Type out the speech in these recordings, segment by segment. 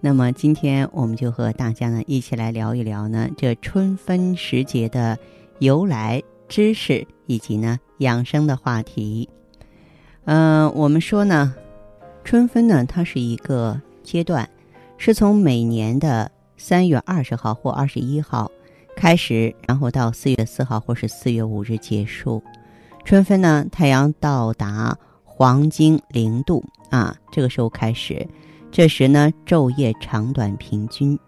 那么今天我们就和大家呢一起来聊一聊呢这春分时节的由来、知识以及呢养生的话题。嗯，我们说呢，春分呢它是一个阶段，是从每年的三月二十号或二十一号开始，然后到四月四号或是四月五日结束。春分呢，太阳到达。黄金零度啊，这个时候开始，这时呢昼夜长短平均，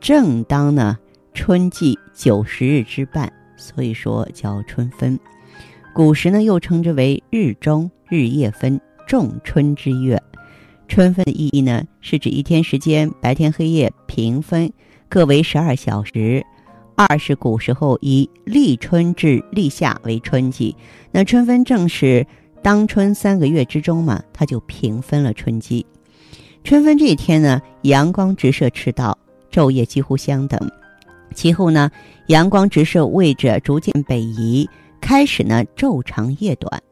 正当呢春季九十日之半，所以说叫春分。古时呢又称之为日中日夜分，仲春之月。春分的意义呢是指一天时间白天黑夜平分，各为十二小时。二是古时候以立春至立夏为春季，那春分正是。当春三个月之中嘛，它就平分了春季。春分这一天呢，阳光直射赤道，昼夜几乎相等。其后呢，阳光直射位置逐渐北移，开始呢昼长夜短。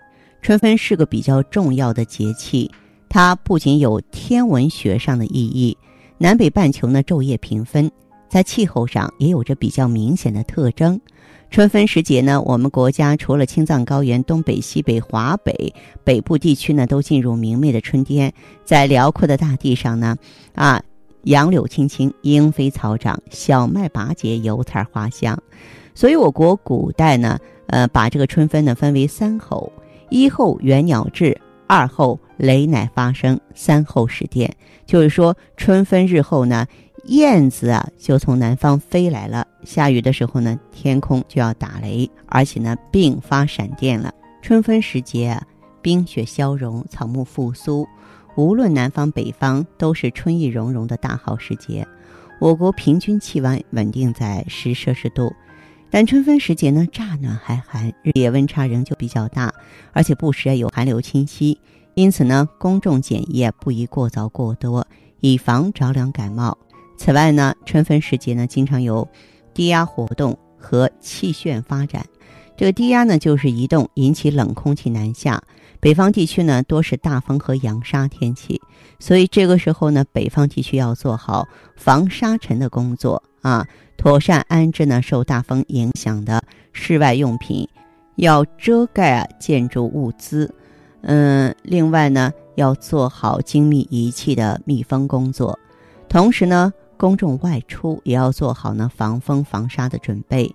春分是个比较重要的节气，它不仅有天文学上的意义，南北半球呢昼夜平分，在气候上也有着比较明显的特征。春分时节呢，我们国家除了青藏高原东北、西北、华北北部地区呢，都进入明媚的春天。在辽阔的大地上呢，啊，杨柳青青，莺飞草长，小麦拔节，油菜花香。所以，我国古代呢，呃，把这个春分呢分为三候：一候元鸟至，二候雷乃发生，三候始电。就是说，春分日后呢。燕子啊，就从南方飞来了。下雨的时候呢，天空就要打雷，而且呢，并发闪电了。春分时节啊，冰雪消融，草木复苏，无论南方北方，都是春意融融的大好时节。我国平均气温稳定在十摄氏度，但春分时节呢，乍暖还寒，日夜温差仍旧比较大，而且不时有寒流侵袭。因此呢，公众检疫不宜过早过多，以防着凉感冒。此外呢，春分时节呢，经常有低压活动和气旋发展。这个低压呢，就是移动引起冷空气南下，北方地区呢多是大风和扬沙天气，所以这个时候呢，北方地区要做好防沙尘的工作啊，妥善安置呢受大风影响的室外用品，要遮盖啊建筑物资。嗯，另外呢，要做好精密仪器的密封工作，同时呢。公众外出也要做好呢防风防沙的准备，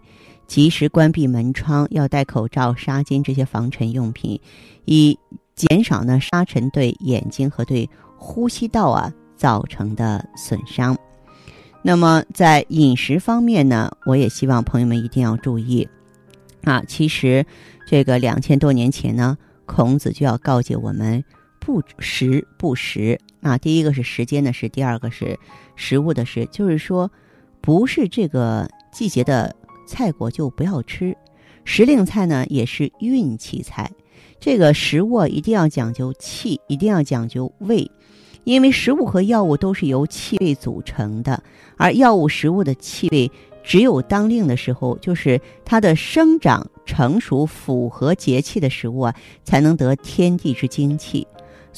及时关闭门窗，要戴口罩、纱巾这些防尘用品，以减少呢沙尘对眼睛和对呼吸道啊造成的损伤。那么在饮食方面呢，我也希望朋友们一定要注意啊。其实这个两千多年前呢，孔子就要告诫我们。不时不食啊，第一个是时间的时，第二个是食物的食，就是说，不是这个季节的菜果就不要吃。时令菜呢也是运气菜，这个食物一定要讲究气，一定要讲究味，因为食物和药物都是由气味组成的，而药物、食物的气味只有当令的时候，就是它的生长成熟符合节气的食物啊，才能得天地之精气。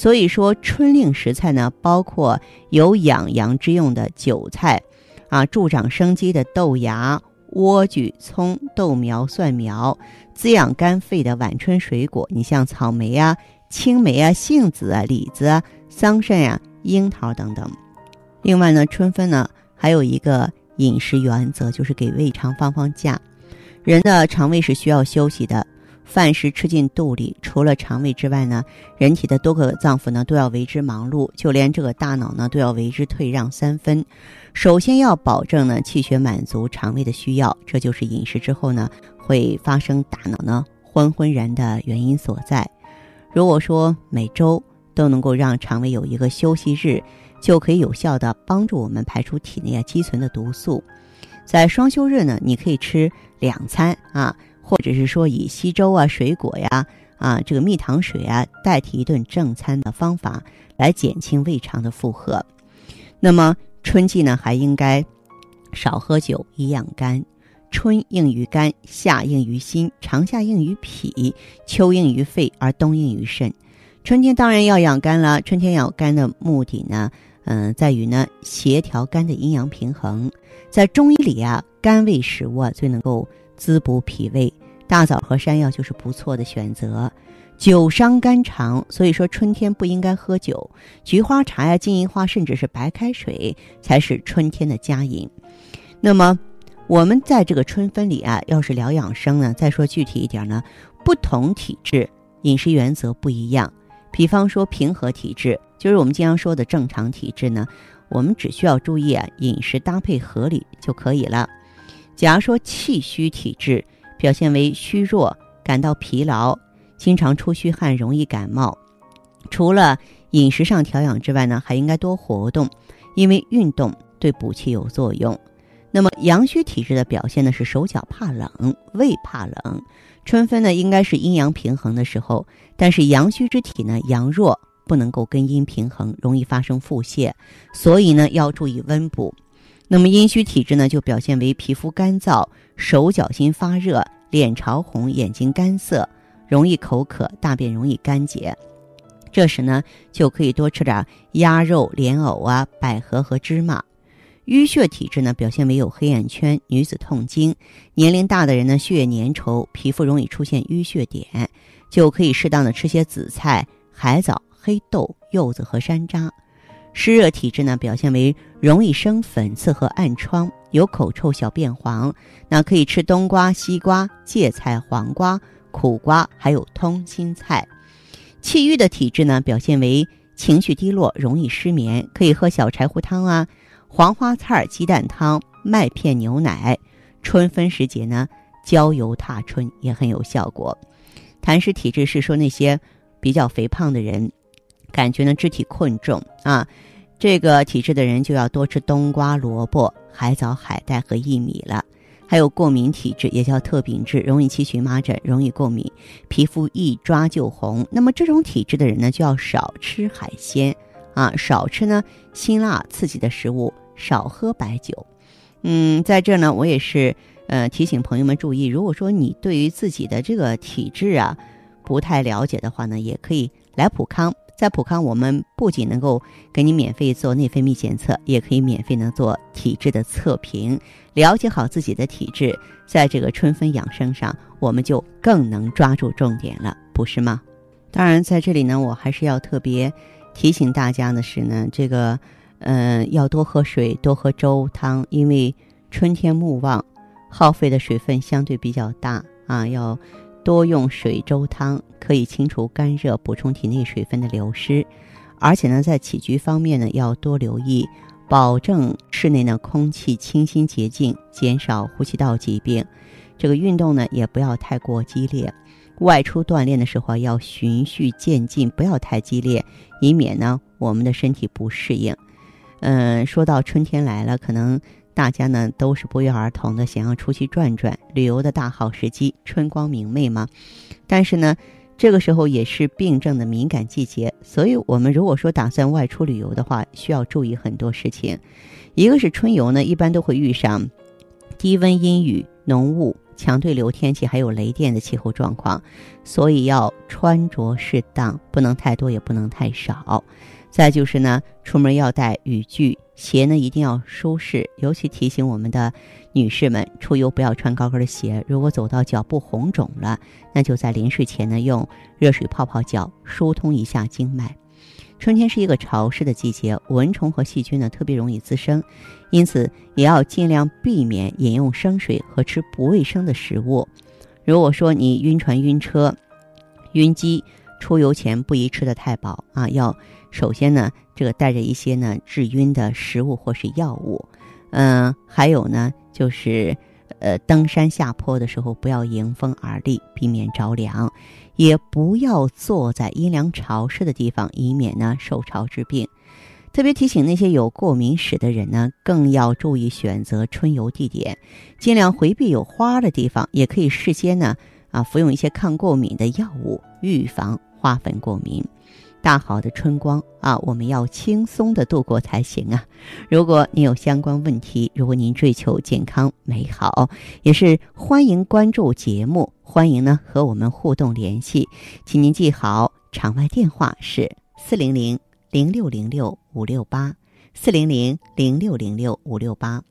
所以说，春令时菜呢，包括有养阳之用的韭菜，啊，助长生机的豆芽、莴苣、葱、豆苗、蒜苗，滋养肝肺的晚春水果。你像草莓啊、青梅啊、杏子啊、李子啊、桑葚呀、樱桃等等。另外呢，春分呢还有一个饮食原则，就是给胃肠放放假。人的肠胃是需要休息的。饭食吃进肚里，除了肠胃之外呢，人体的多个脏腑呢都要为之忙碌，就连这个大脑呢都要为之退让三分。首先要保证呢气血满足肠胃的需要，这就是饮食之后呢会发生大脑呢昏昏然的原因所在。如果说每周都能够让肠胃有一个休息日，就可以有效的帮助我们排出体内啊积存的毒素。在双休日呢，你可以吃两餐啊。或者是说以稀粥啊、水果呀、啊这个蜜糖水啊代替一顿正餐的方法，来减轻胃肠的负荷。那么春季呢，还应该少喝酒，以养肝。春应于肝，夏应于心，长夏应于脾，秋应于肺，而冬应于肾。春天当然要养肝了。春天养肝的目的呢，嗯，在于呢协调肝的阴阳平衡。在中医里啊，肝胃食物啊最能够滋补脾胃。大枣和山药就是不错的选择，酒伤肝肠，所以说春天不应该喝酒。菊花茶呀、金银花，甚至是白开水才是春天的佳饮。那么，我们在这个春分里啊，要是聊养生呢，再说具体一点呢，不同体质饮食原则不一样。比方说平和体质，就是我们经常说的正常体质呢，我们只需要注意啊饮食搭配合理就可以了。假如说气虚体质，表现为虚弱，感到疲劳，经常出虚汗，容易感冒。除了饮食上调养之外呢，还应该多活动，因为运动对补气有作用。那么阳虚体质的表现呢是手脚怕冷，胃怕冷。春分呢应该是阴阳平衡的时候，但是阳虚之体呢阳弱，不能够跟阴平衡，容易发生腹泻，所以呢要注意温补。那么阴虚体质呢，就表现为皮肤干燥、手脚心发热、脸潮红、眼睛干涩、容易口渴、大便容易干结。这时呢，就可以多吃点鸭肉、莲藕啊、百合和芝麻。淤血体质呢，表现为有黑眼圈、女子痛经、年龄大的人呢，血液粘稠，皮肤容易出现淤血点，就可以适当的吃些紫菜、海藻、黑豆、柚子和山楂。湿热体质呢，表现为容易生粉刺和暗疮，有口臭、小便黄。那可以吃冬瓜、西瓜、芥菜、黄瓜、苦瓜，还有通心菜。气郁的体质呢，表现为情绪低落，容易失眠，可以喝小柴胡汤啊、黄花菜鸡蛋汤、麦片牛奶。春分时节呢，郊游踏春也很有效果。痰湿体质是说那些比较肥胖的人。感觉呢，肢体困重啊，这个体质的人就要多吃冬瓜、萝卜、海藻、海带和薏米了。还有过敏体质，也叫特禀质，容易起荨麻疹，容易过敏，皮肤一抓就红。那么这种体质的人呢，就要少吃海鲜啊，少吃呢辛辣刺激的食物，少喝白酒。嗯，在这呢，我也是呃提醒朋友们注意，如果说你对于自己的这个体质啊不太了解的话呢，也可以来普康。在普康，我们不仅能够给你免费做内分泌检测，也可以免费呢做体质的测评。了解好自己的体质，在这个春分养生上，我们就更能抓住重点了，不是吗？当然，在这里呢，我还是要特别提醒大家的是呢，这个，嗯，要多喝水，多喝粥汤，因为春天木旺，耗费的水分相对比较大啊，要。多用水粥汤可以清除肝热，补充体内水分的流失。而且呢，在起居方面呢，要多留意，保证室内呢空气清新洁净，减少呼吸道疾病。这个运动呢，也不要太过激烈。外出锻炼的时候要循序渐进，不要太激烈，以免呢我们的身体不适应。嗯，说到春天来了，可能。大家呢都是不约而同的想要出去转转，旅游的大好时机，春光明媚嘛。但是呢，这个时候也是病症的敏感季节，所以我们如果说打算外出旅游的话，需要注意很多事情。一个是春游呢，一般都会遇上低温、阴雨、浓雾、强对流天气，还有雷电的气候状况，所以要穿着适当，不能太多，也不能太少。再就是呢，出门要带雨具。鞋呢一定要舒适，尤其提醒我们的女士们，出游不要穿高跟的鞋。如果走到脚部红肿了，那就在临睡前呢用热水泡泡脚，疏通一下经脉。春天是一个潮湿的季节，蚊虫和细菌呢特别容易滋生，因此也要尽量避免饮用生水和吃不卫生的食物。如果说你晕船、晕车、晕机，出游前不宜吃的太饱啊，要首先呢，这个带着一些呢治晕的食物或是药物。嗯，还有呢，就是呃登山下坡的时候不要迎风而立，避免着凉。也不要坐在阴凉潮湿的地方，以免呢受潮致病。特别提醒那些有过敏史的人呢，更要注意选择春游地点，尽量回避有花的地方。也可以事先呢啊服用一些抗过敏的药物，预防花粉过敏。大好的春光啊，我们要轻松的度过才行啊！如果您有相关问题，如果您追求健康美好，也是欢迎关注节目，欢迎呢和我们互动联系，请您记好，场外电话是四零零零六零六五六八，四零零零六零六五六八。